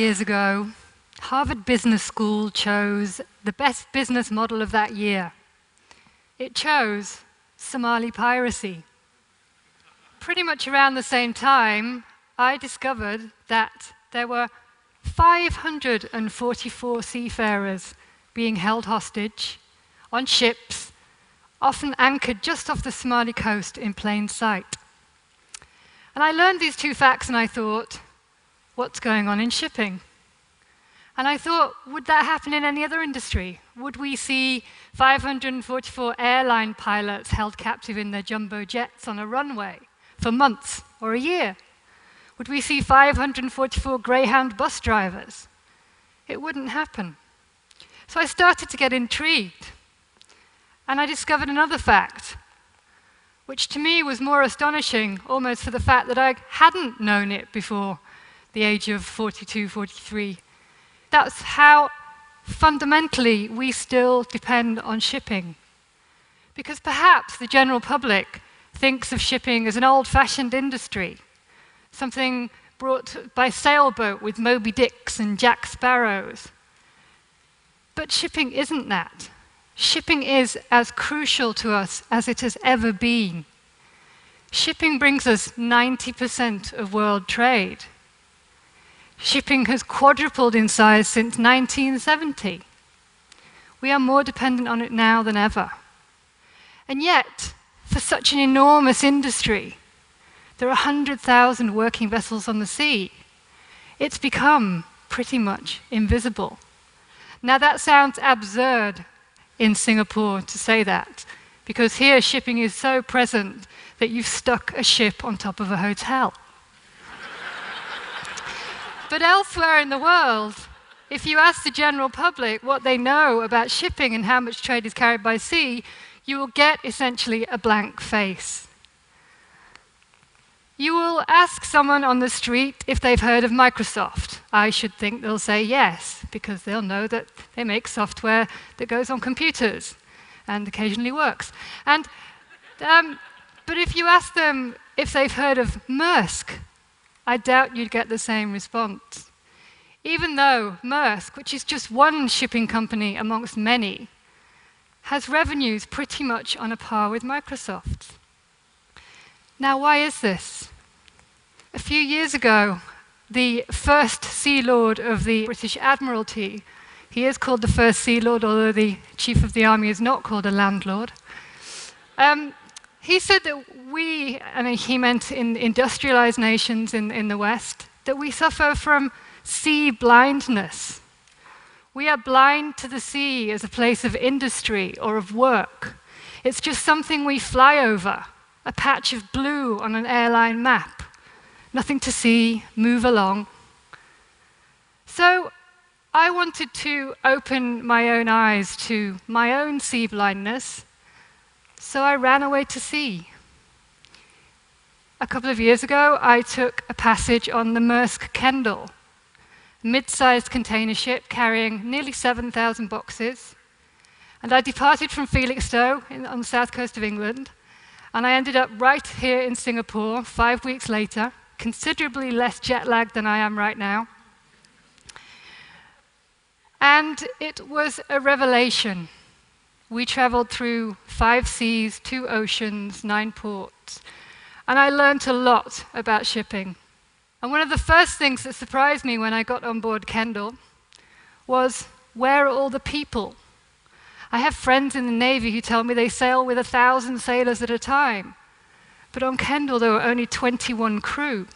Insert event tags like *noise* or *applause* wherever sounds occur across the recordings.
years ago, Harvard Business School chose the best business model of that year. It chose Somali piracy. Pretty much around the same time, I discovered that there were 544 seafarers being held hostage on ships, often anchored just off the Somali coast in plain sight. And I learned these two facts and I thought, what's going on in shipping? And I thought, would that happen in any other industry? Would we see 544 airline pilots held captive in their jumbo jets on a runway for months or a year? Would we see 544 Greyhound bus drivers? It wouldn't happen. So I started to get intrigued. And I discovered another fact, which to me was more astonishing almost for the fact that I hadn't known it before the age of 42, 43. That's how fundamentally we still depend on shipping. Because perhaps the general public thinks of shipping as an old fashioned industry something brought by sailboat with Moby Dicks and Jack Sparrows. But shipping isn't that. Shipping is as crucial to us as it has ever been. Shipping brings us 90% of world trade. Shipping has quadrupled in size since 1970. We are more dependent on it now than ever. And yet, for such an enormous industry, there are 100,000 working vessels on the sea. It's become pretty much invisible. Now, that sounds absurd in Singapore to say that, because here shipping is so present that you've stuck a ship on top of a hotel. But elsewhere in the world, if you ask the general public what they know about shipping and how much trade is carried by sea, you will get essentially a blank face. You will ask someone on the street if they've heard of Microsoft. I should think they'll say yes, because they'll know that they make software that goes on computers and occasionally works. And, um, but if you ask them if they've heard of Maersk, I doubt you'd get the same response. Even though Maersk, which is just one shipping company amongst many, has revenues pretty much on a par with Microsoft. Now, why is this? A few years ago, the first Sea Lord of the British Admiralty, he is called the first Sea Lord, although the Chief of the Army is not called a landlord. Um, he said that we, and he meant in industrialized nations in, in the West, that we suffer from sea blindness. We are blind to the sea as a place of industry or of work. It's just something we fly over a patch of blue on an airline map. Nothing to see, move along. So I wanted to open my own eyes to my own sea blindness, so I ran away to sea. A couple of years ago, I took a passage on the Maersk Kendal, a mid sized container ship carrying nearly 7,000 boxes. And I departed from Felixstowe in, on the south coast of England and I ended up right here in Singapore five weeks later, considerably less jet lagged than I am right now. And it was a revelation. We traveled through five seas, two oceans, nine ports, and I learned a lot about shipping. And one of the first things that surprised me when I got on board Kendal was where are all the people? I have friends in the Navy who tell me they sail with a thousand sailors at a time. But on Kendal, there were only 21 crew.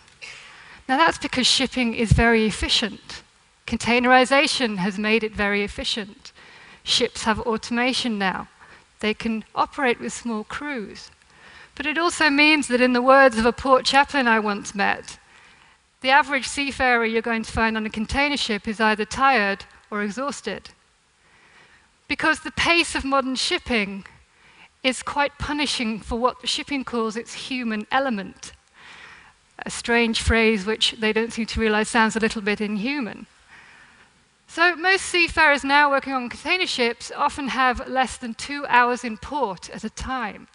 Now, that's because shipping is very efficient. Containerization has made it very efficient. Ships have automation now. They can operate with small crews. But it also means that, in the words of a port chaplain I once met, the average seafarer you're going to find on a container ship is either tired or exhausted because the pace of modern shipping is quite punishing for what shipping calls its human element. A strange phrase which they don't seem to realize sounds a little bit inhuman. So, most seafarers now working on container ships often have less than two hours in port at a time.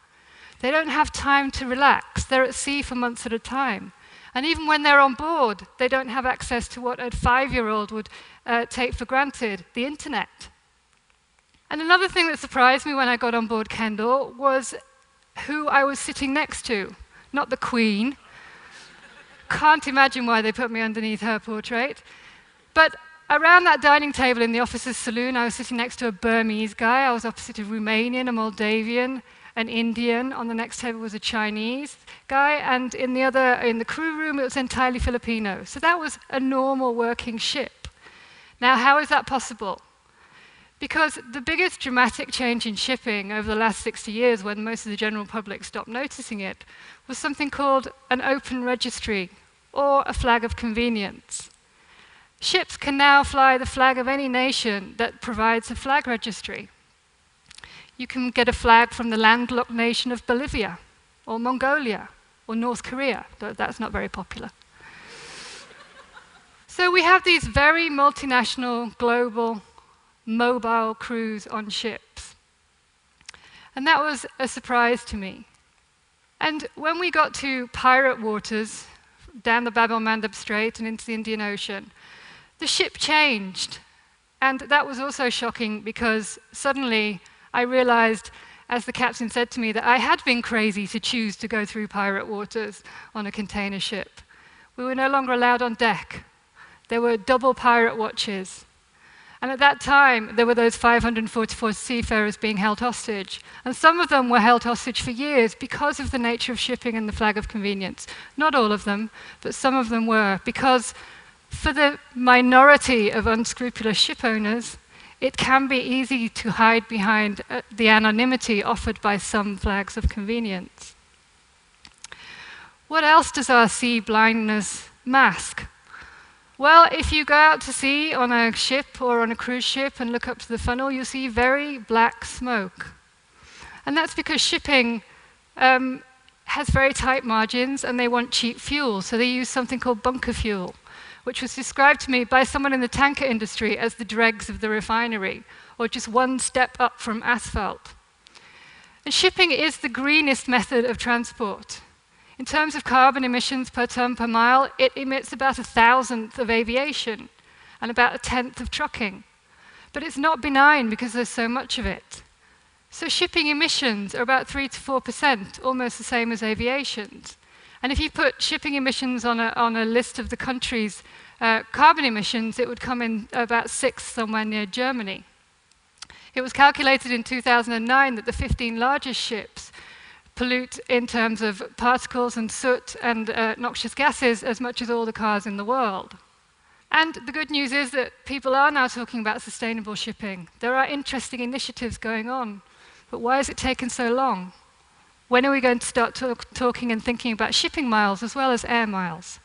They don't have time to relax, they're at sea for months at a time. And even when they're on board, they don't have access to what a five year old would uh, take for granted the internet. And another thing that surprised me when I got on board Kendal was who I was sitting next to. Not the Queen. Can't imagine why they put me underneath her portrait. But around that dining table in the officers' saloon, I was sitting next to a Burmese guy. I was opposite a Romanian, a Moldavian, an Indian. On the next table was a Chinese guy, and in the other, in the crew room, it was entirely Filipino. So that was a normal working ship. Now, how is that possible? Because the biggest dramatic change in shipping over the last 60 years, when most of the general public stopped noticing it, was something called an open registry or a flag of convenience. Ships can now fly the flag of any nation that provides a flag registry. You can get a flag from the landlocked nation of Bolivia or Mongolia or North Korea, though that's not very popular. *laughs* so we have these very multinational, global mobile crews on ships. And that was a surprise to me. And when we got to pirate waters, down the Bab el Mandeb Strait and into the Indian Ocean, the ship changed. And that was also shocking because suddenly I realized, as the captain said to me, that I had been crazy to choose to go through pirate waters on a container ship. We were no longer allowed on deck. There were double pirate watches. And at that time, there were those 544 seafarers being held hostage. And some of them were held hostage for years because of the nature of shipping and the flag of convenience. Not all of them, but some of them were. Because for the minority of unscrupulous ship owners, it can be easy to hide behind uh, the anonymity offered by some flags of convenience. What else does our sea blindness mask? Well, if you go out to sea on a ship or on a cruise ship and look up to the funnel, you'll see very black smoke. And that's because shipping um, has very tight margins and they want cheap fuel, so they use something called bunker fuel, which was described to me by someone in the tanker industry as the dregs of the refinery, or just one step up from asphalt. And shipping is the greenest method of transport. In terms of carbon emissions per ton per mile, it emits about a thousandth of aviation and about a tenth of trucking. But it's not benign because there's so much of it. So shipping emissions are about 3 to 4%, almost the same as aviation's. And if you put shipping emissions on a, on a list of the country's uh, carbon emissions, it would come in about sixth somewhere near Germany. It was calculated in 2009 that the 15 largest ships pollute in terms of particles and soot and uh, noxious gases as much as all the cars in the world. And the good news is that people are now talking about sustainable shipping. There are interesting initiatives going on. But why has it taken so long? When are we going to start talk talking and thinking about shipping miles as well as air miles?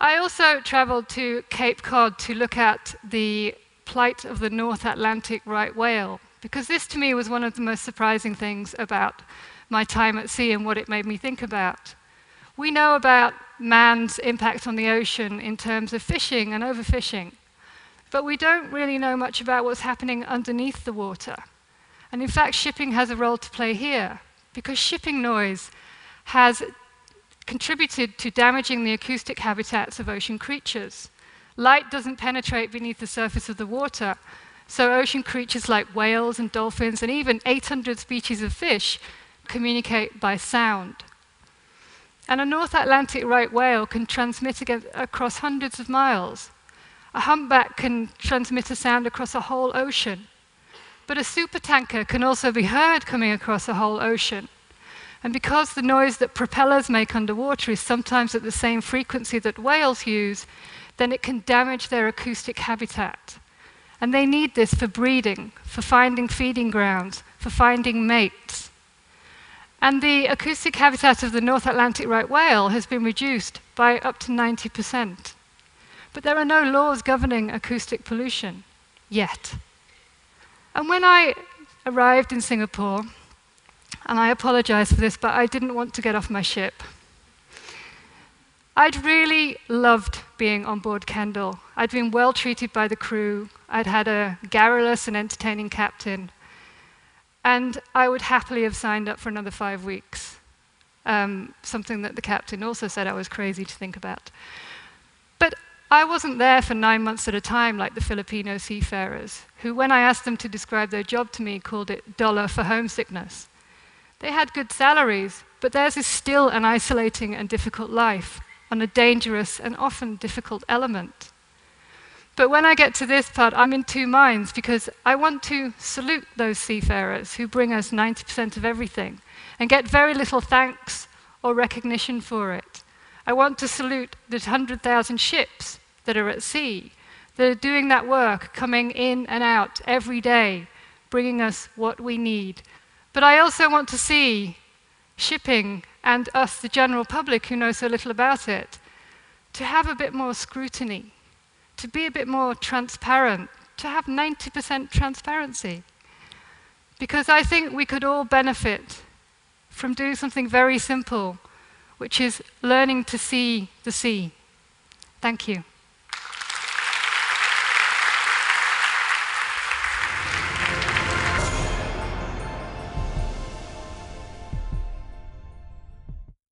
I also traveled to Cape Cod to look at the plight of the North Atlantic right whale because this to me was one of the most surprising things about my time at sea and what it made me think about. We know about man's impact on the ocean in terms of fishing and overfishing, but we don't really know much about what's happening underneath the water. And in fact, shipping has a role to play here, because shipping noise has contributed to damaging the acoustic habitats of ocean creatures. Light doesn't penetrate beneath the surface of the water, so ocean creatures like whales and dolphins and even 800 species of fish communicate by sound. And a North Atlantic right whale can transmit across hundreds of miles. A humpback can transmit a sound across a whole ocean. But a supertanker can also be heard coming across a whole ocean. And because the noise that propellers make underwater is sometimes at the same frequency that whales use, then it can damage their acoustic habitat. And they need this for breeding, for finding feeding grounds, for finding mates. And the acoustic habitat of the North Atlantic right whale has been reduced by up to 90%. But there are no laws governing acoustic pollution yet. And when I arrived in Singapore, and I apologize for this, but I didn't want to get off my ship. I'd really loved being on board Kendal. I'd been well treated by the crew. I'd had a garrulous and entertaining captain. And I would happily have signed up for another five weeks. um, something that the captain also said I was crazy to think about. I wasn't there for nine months at a time like the Filipino seafarers, who, when I asked them to describe their job to me, called it dollar for homesickness. They had good salaries, but theirs is still an isolating and difficult life on a dangerous and often difficult element. But when I get to this part, I'm in two minds because I want to salute those seafarers who bring us 90% of everything and get very little thanks or recognition for it. I want to salute the 100,000 ships that are at sea, that are doing that work, coming in and out every day, bringing us what we need. But I also want to see shipping and us, the general public who know so little about it, to have a bit more scrutiny, to be a bit more transparent, to have 90% transparency. Because I think we could all benefit from doing something very simple, which is learning to see the sea. Thank you.